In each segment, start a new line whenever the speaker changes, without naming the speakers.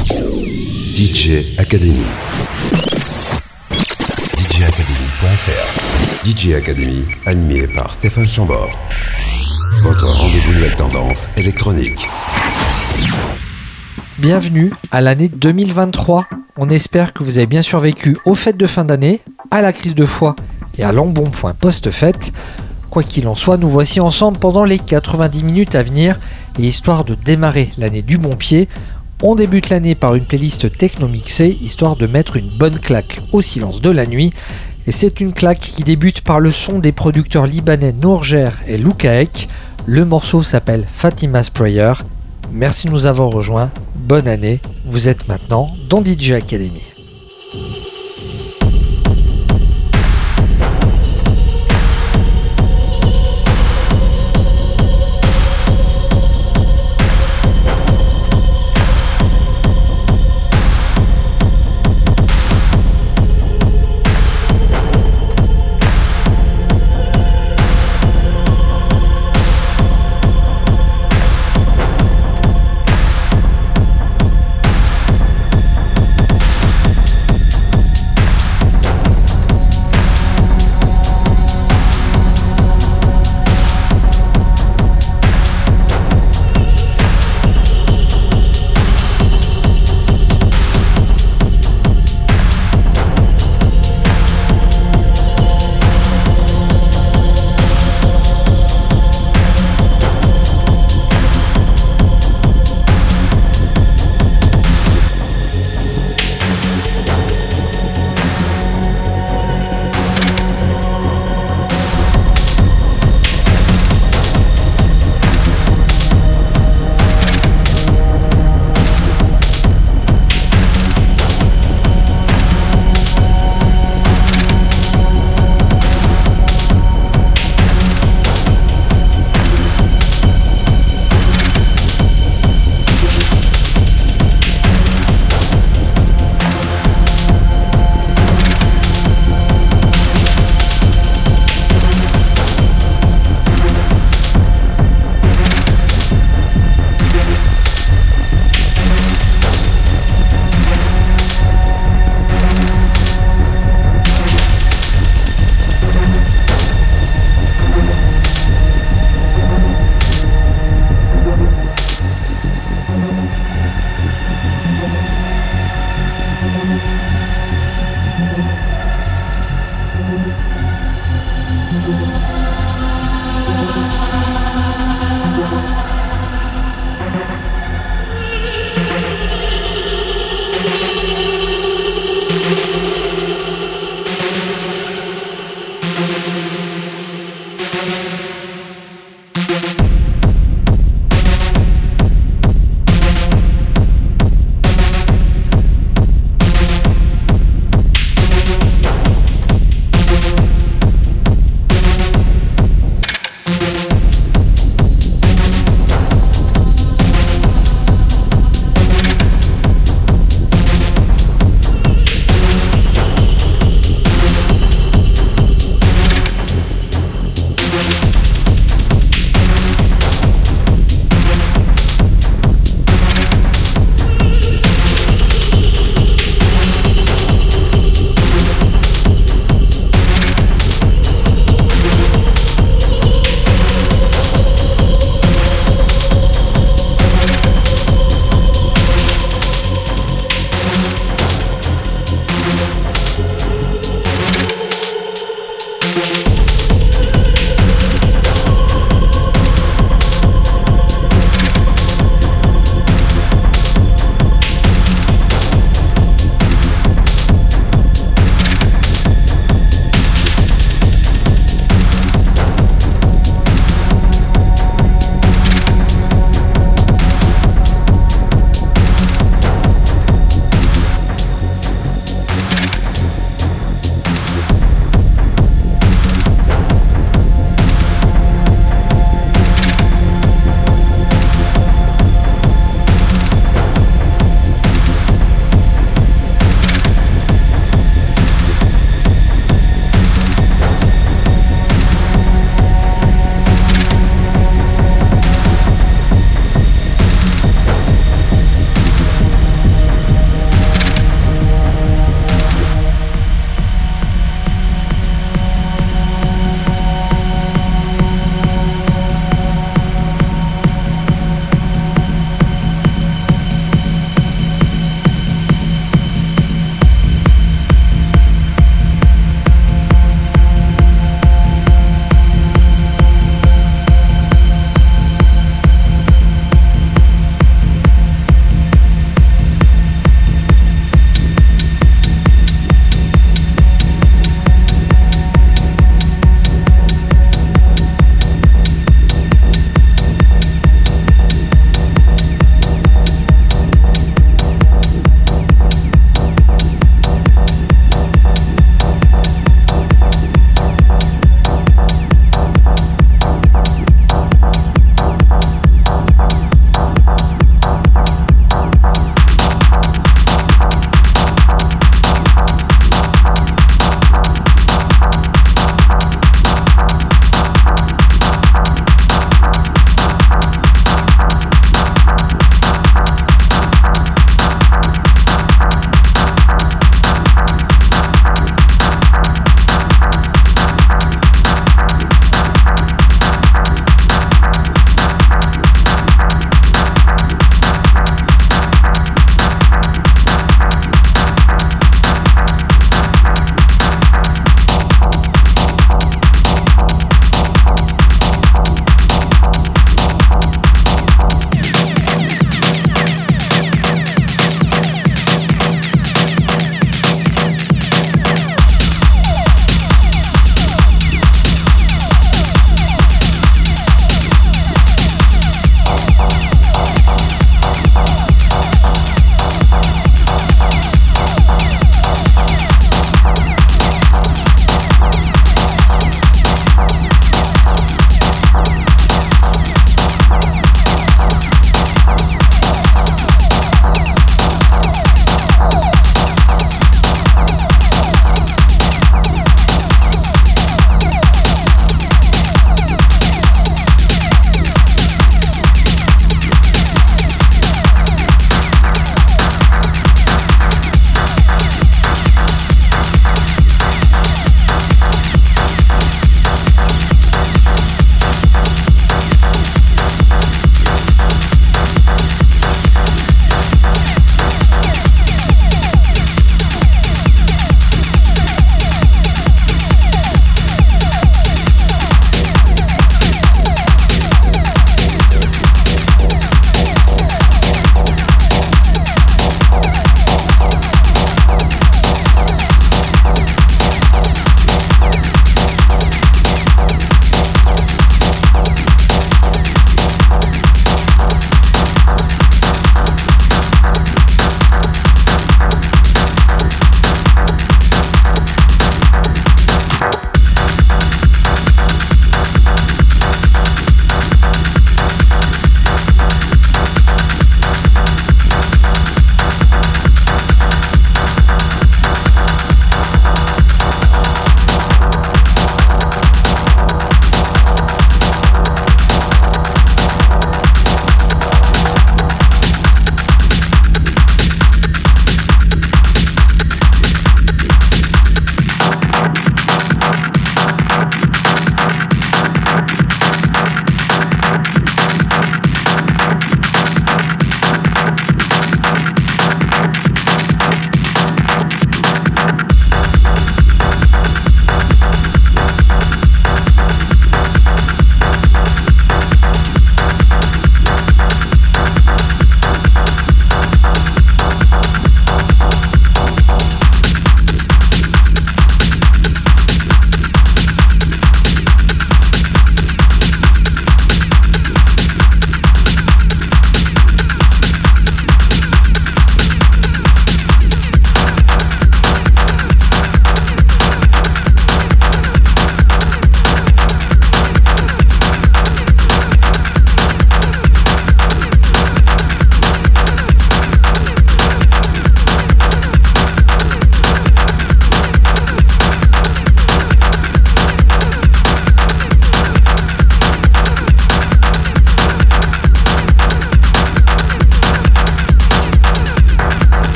DJ Academy. DJacademy.fr DJ Academy, animé par Stéphane Chambord. Votre rendez-vous nouvelle tendance électronique.
Bienvenue à l'année 2023. On espère que vous avez bien survécu aux fêtes de fin d'année, à la crise de foi et à l'embonpoint post-fête. Quoi qu'il en soit, nous voici ensemble pendant les 90 minutes à venir et histoire de démarrer l'année du bon pied, on débute l'année par une playlist techno mixée, histoire de mettre une bonne claque au silence de la nuit. Et c'est une claque qui débute par le son des producteurs libanais Nourger et Lukaek. Le morceau s'appelle Fatima's Prayer. Merci de nous avoir rejoints. Bonne année. Vous êtes maintenant dans DJ Academy.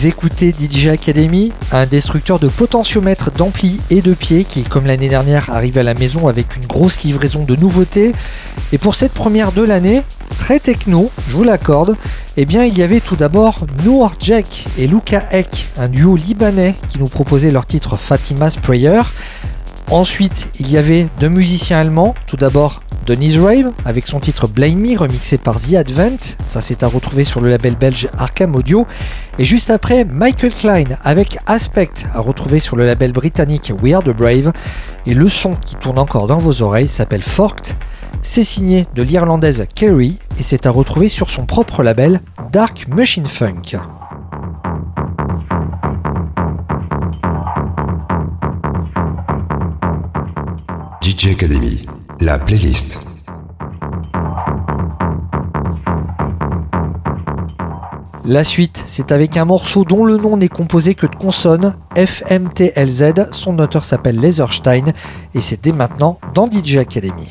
Vous écoutez DJ Academy, un destructeur de potentiomètres d'ampli et de pieds qui, comme l'année dernière, arrive à la maison avec une grosse livraison de nouveautés. Et pour cette première de l'année, très techno, je vous l'accorde, eh bien il y avait tout d'abord Noor Jack et Luca Ek, un duo libanais qui nous proposait leur titre Fatima's Prayer. Ensuite, il y avait deux musiciens allemands, tout d'abord Denise Rave avec son titre Blame Me remixé par The Advent, ça c'est à retrouver sur le label belge Arkham Audio. Et juste après, Michael Klein avec Aspect à retrouver sur le label britannique We Are the Brave. Et le son qui tourne encore dans vos oreilles s'appelle Forked. C'est signé de l'Irlandaise Kerry et c'est à retrouver sur son propre label Dark Machine Funk.
DJ Academy, la playlist.
La suite, c'est avec un morceau dont le nom n'est composé que de consonnes, FMTLZ, son auteur s'appelle Laserstein, et c'est dès maintenant dans DJ Academy.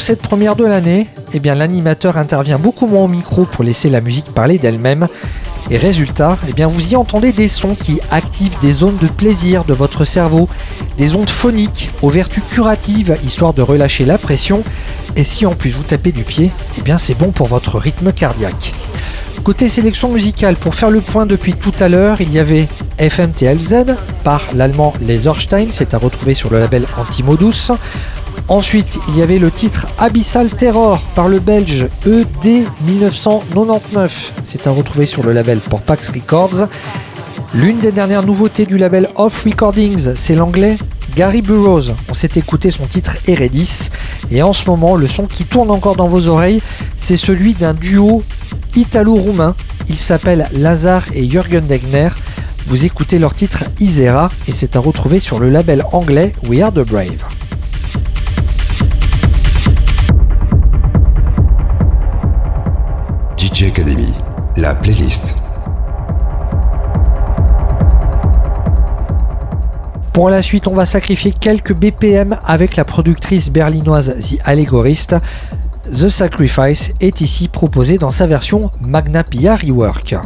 Cette première de l'année, eh bien l'animateur intervient beaucoup moins au micro pour laisser la musique parler d'elle-même. Et résultat, eh bien vous y entendez des sons qui activent des zones de plaisir de votre cerveau, des ondes phoniques aux vertus curatives histoire de relâcher la pression. Et si en plus vous tapez du pied, eh bien c'est bon pour votre rythme cardiaque. Côté sélection musicale, pour faire le point depuis tout à l'heure, il y avait FMTLZ par l'allemand Laserstein, c'est à retrouver sur le label Antimodus. Ensuite, il y avait le titre Abyssal Terror par le belge ED 1999. C'est à retrouver sur le label Porpax Records. L'une des dernières nouveautés du label Off Recordings, c'est l'anglais Gary Burroughs. On s'est écouté son titre Eredis. Et en ce moment, le son qui tourne encore dans vos oreilles, c'est celui d'un duo italo-roumain. Il s'appelle Lazar et Jürgen Degner. Vous écoutez leur titre Isera et c'est à retrouver sur le label anglais We Are the Brave.
Academy, la playlist.
Pour la suite, on va sacrifier quelques BPM avec la productrice berlinoise The Allegorist. The Sacrifice est ici proposé dans sa version Magna Pia Rework.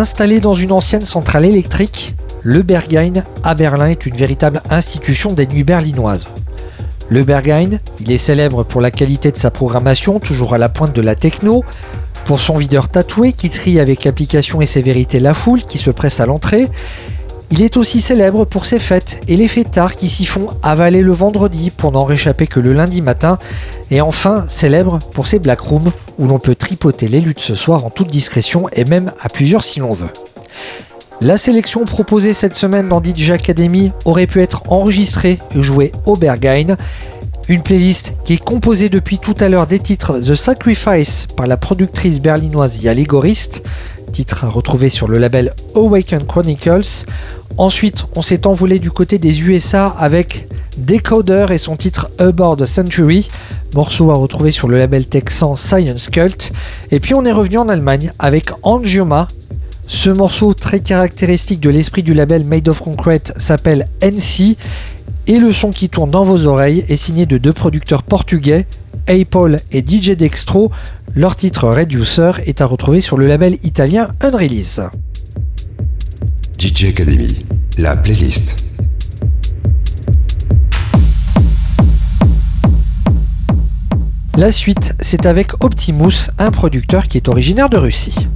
Installé dans une ancienne centrale électrique, le Berghain à Berlin est une véritable institution des nuits berlinoises. Le Berghain, il est célèbre pour la qualité de sa programmation, toujours à la pointe de la techno, pour son videur tatoué qui trie avec application et sévérité la foule qui se presse à l'entrée. Il est aussi célèbre pour ses fêtes et les fêtards qui s'y font avaler le vendredi pour n'en réchapper que le lundi matin. Et enfin, célèbre pour ses black rooms où l'on peut tripoter les luttes ce soir en toute discrétion et même à plusieurs si l'on veut. La sélection proposée cette semaine dans DJ Academy aurait pu être enregistrée et jouée au Berghain. Une playlist qui est composée depuis tout à l'heure des titres The Sacrifice par la productrice berlinoise Yaligorist, titre à retrouver sur le label Awaken Chronicles. Ensuite, on s'est envolé du côté des USA avec Decoder et son titre Aboard Century, morceau à retrouver sur le label texan Science Cult. Et puis on est revenu en Allemagne avec Angioma ce morceau très caractéristique de l'esprit du label Made of Concrete s'appelle NC et le son qui tourne dans vos oreilles est signé de deux producteurs portugais, Apple et DJ Dextro. Leur titre Reducer est à retrouver sur le label italien Unrelease.
DJ Academy, la playlist.
La suite, c'est avec Optimus, un producteur qui est originaire de Russie.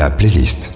La playlist.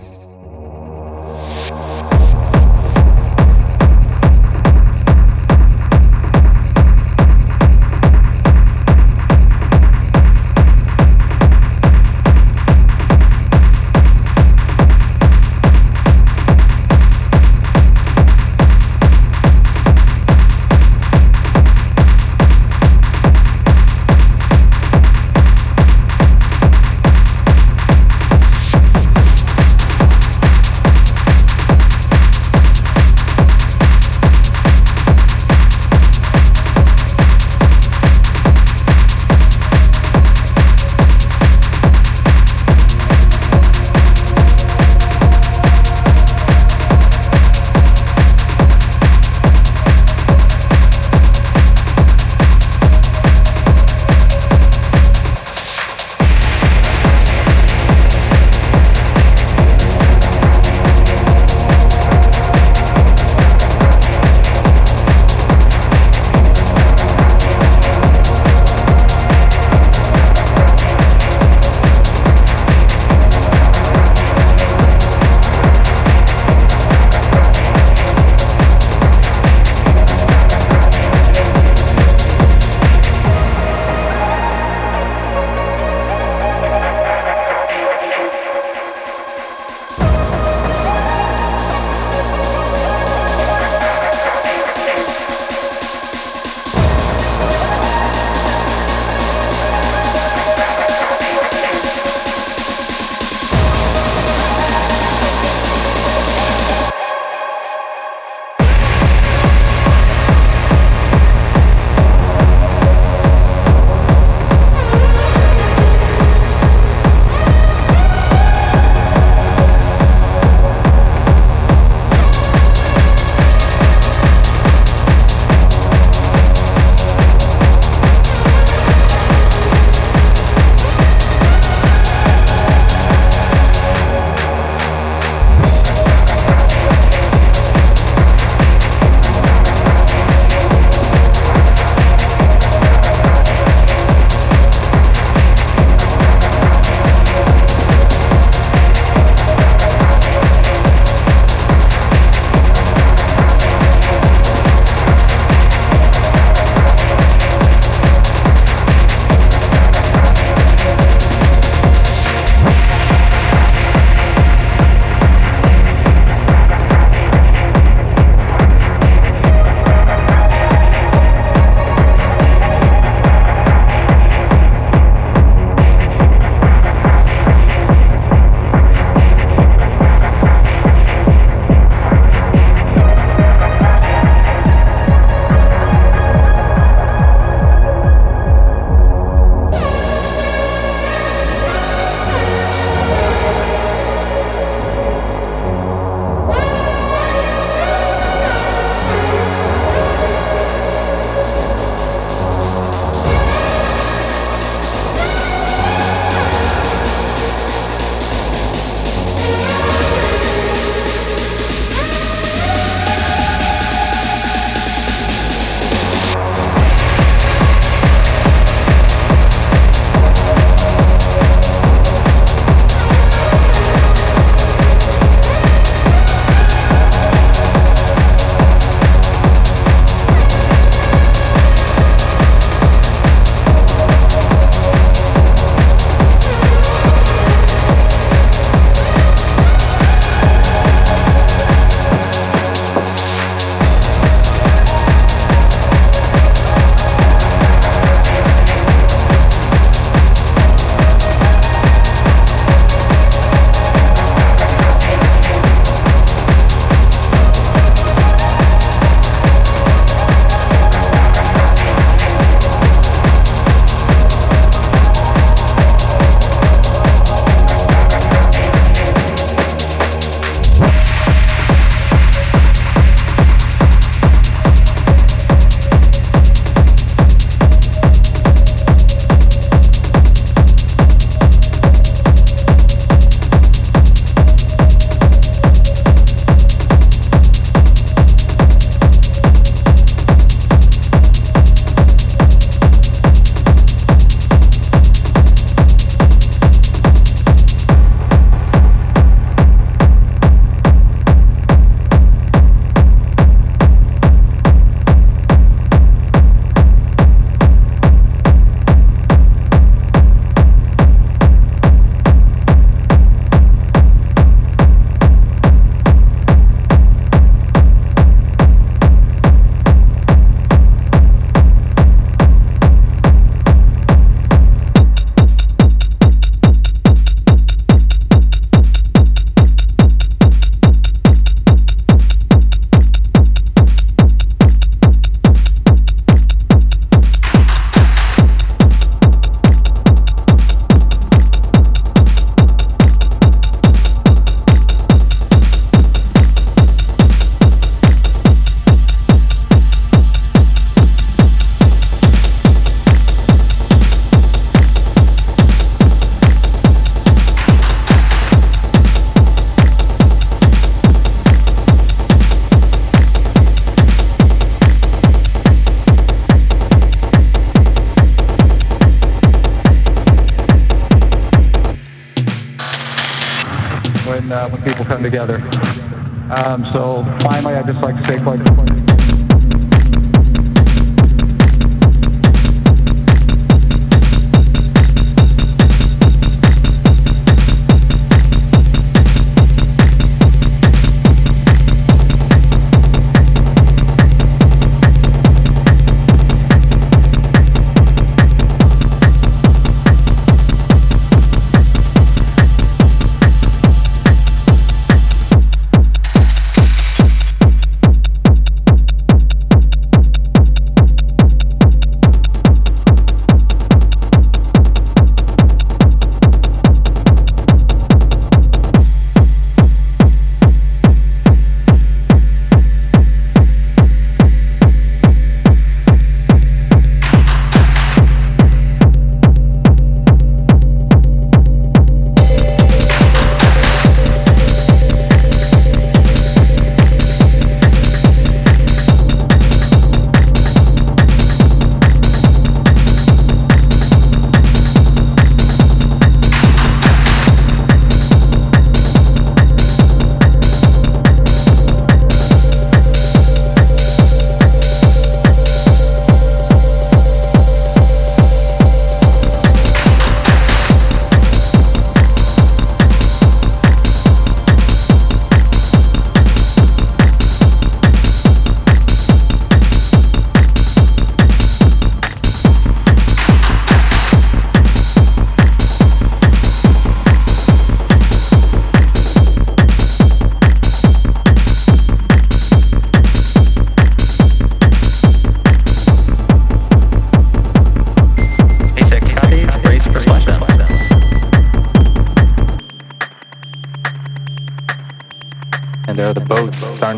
Um, so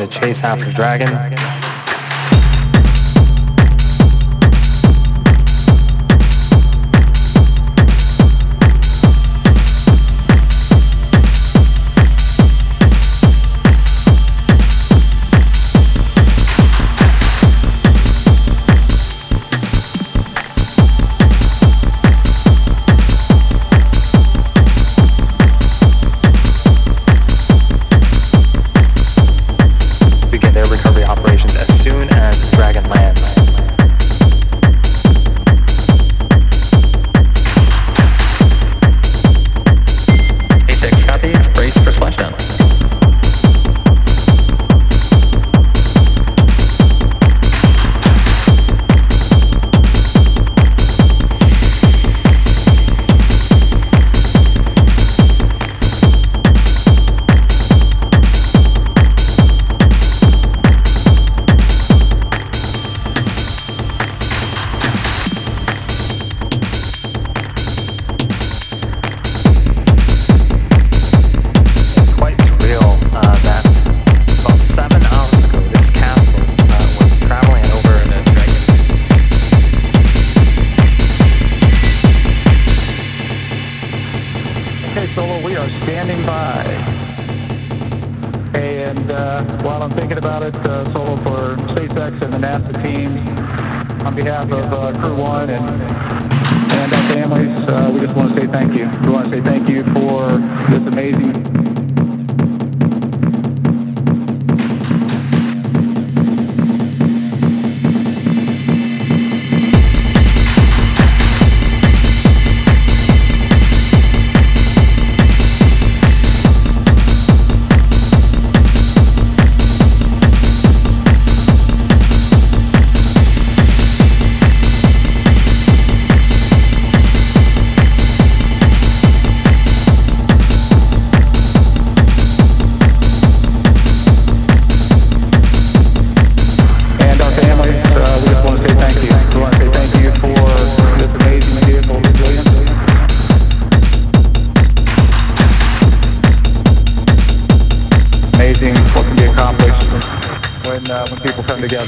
to
chase after dragon.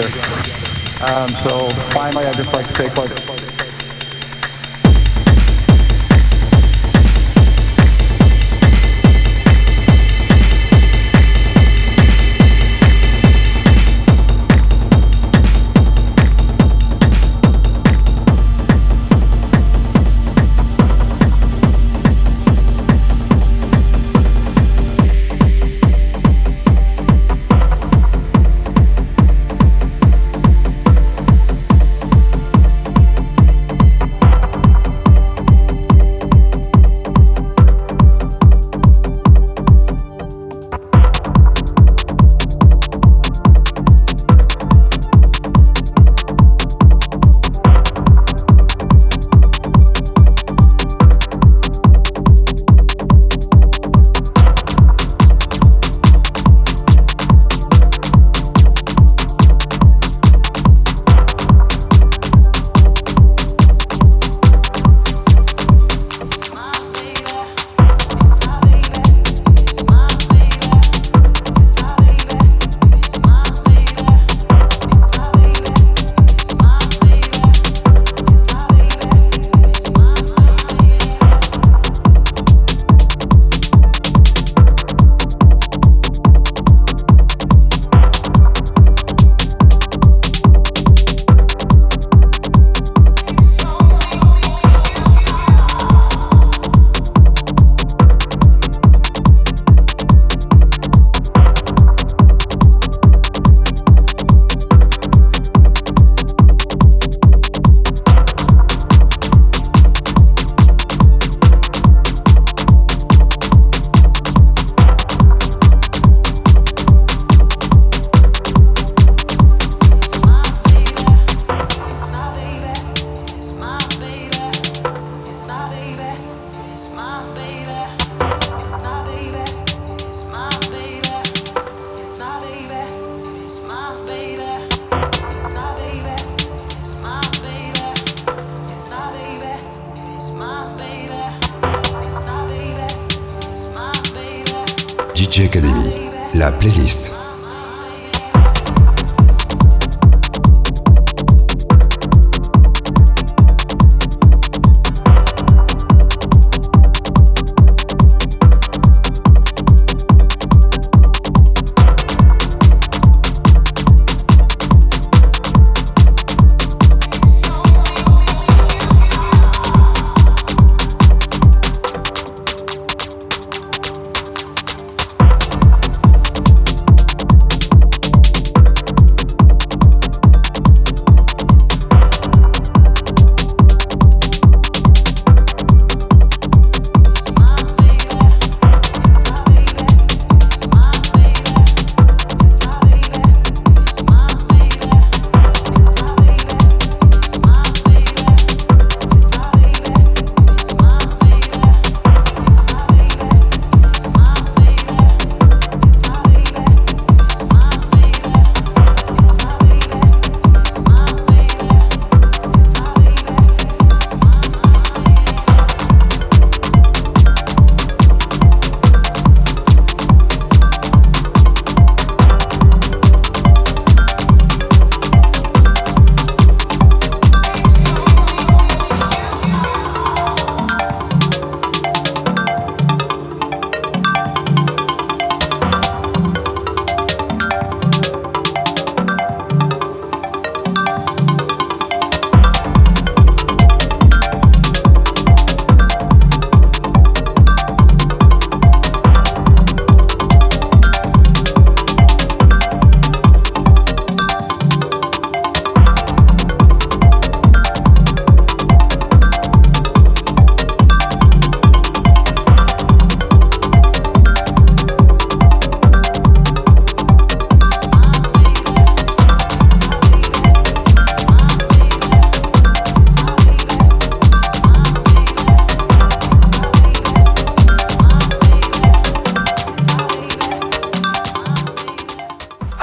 Um, so finally, I'd just like to
take like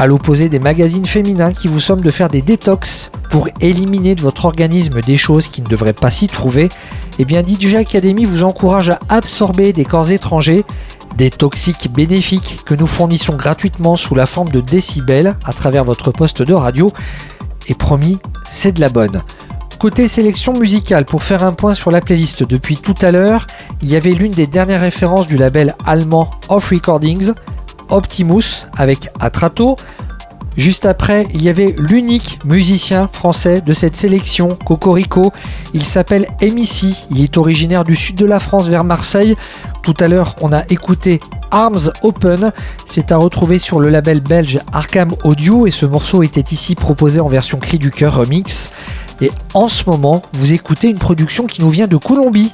à l'opposé des magazines féminins qui vous somment de faire des détox pour éliminer de votre organisme des choses qui ne devraient pas s'y trouver, eh bien DJ Academy vous encourage à absorber des corps étrangers, des toxiques bénéfiques que nous fournissons gratuitement sous la forme de décibels à travers votre poste de radio. Et promis, c'est de la bonne. Côté sélection musicale, pour faire un point sur la playlist depuis tout à l'heure, il y avait l'une des dernières références du label allemand Off Recordings, Optimus avec Atrato. Juste après, il y avait l'unique musicien français de cette sélection, Cocorico. Il s'appelle Emici, il est originaire du sud de la France vers Marseille. Tout à l'heure, on a écouté Arms Open. C'est à retrouver sur le label belge Arkham Audio et ce morceau était ici proposé en version cri du cœur remix. Et en ce moment, vous écoutez une production qui nous vient de Colombie.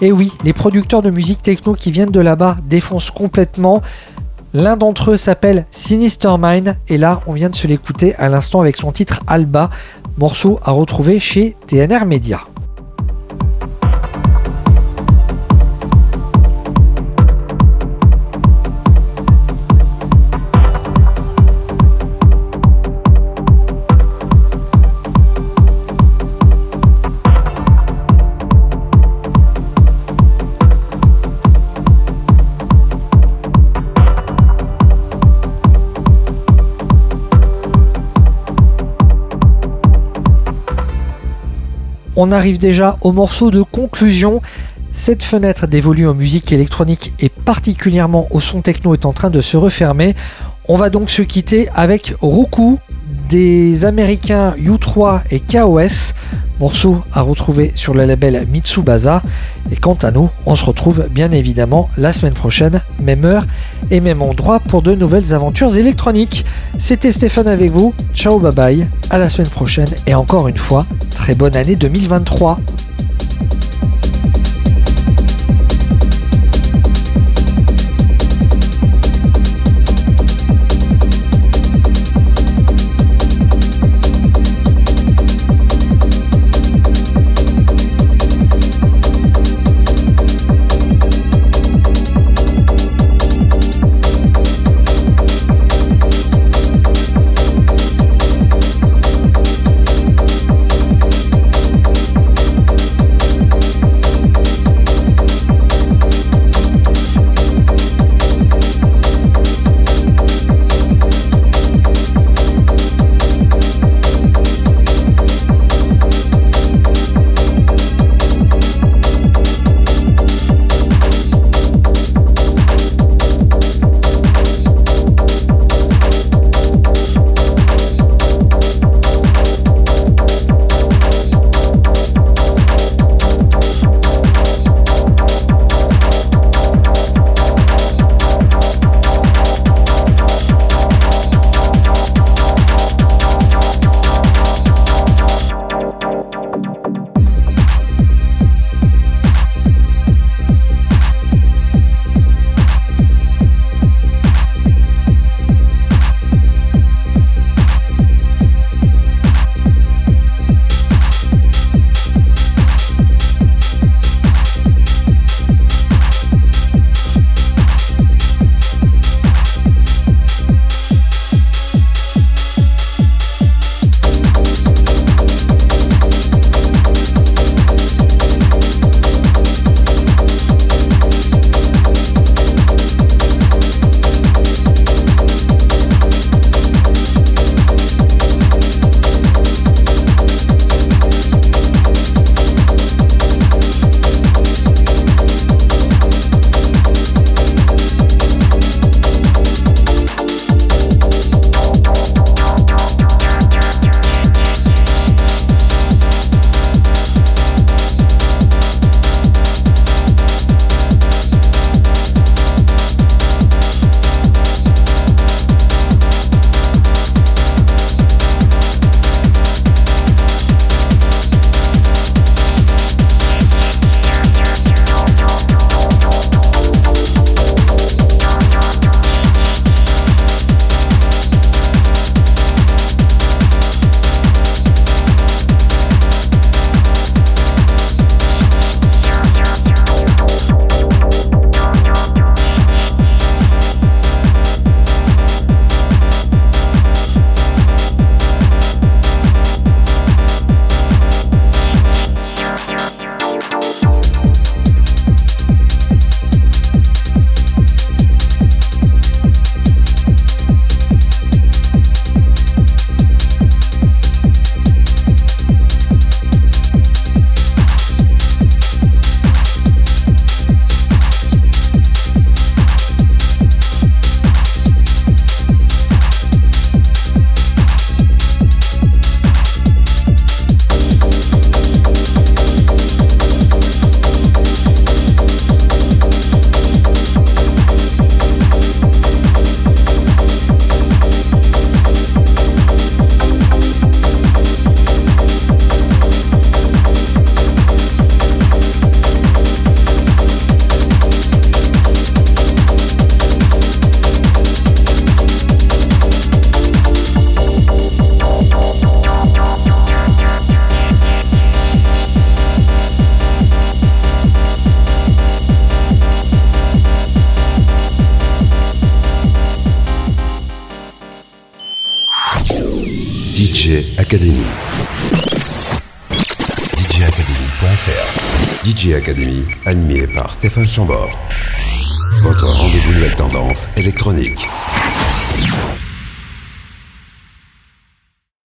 Et oui, les producteurs de musique techno qui viennent de là-bas défoncent complètement. L'un d'entre eux s'appelle Sinister Mind et là on vient de se l'écouter à l'instant avec son titre Alba, morceau à retrouver chez TNR Media. On arrive déjà au morceau de conclusion. Cette fenêtre dévolue en musique électronique et particulièrement au son techno est en train de se refermer. On va donc se quitter avec Roku des américains U3 et KOS, morceau à retrouver sur le label Mitsubasa. Et quant à nous, on se retrouve bien évidemment la semaine prochaine, même heure et même endroit pour de nouvelles aventures électroniques. C'était Stéphane avec vous, ciao bye bye, à la semaine prochaine et encore une fois, très bonne année 2023.
Stéphane Chambord.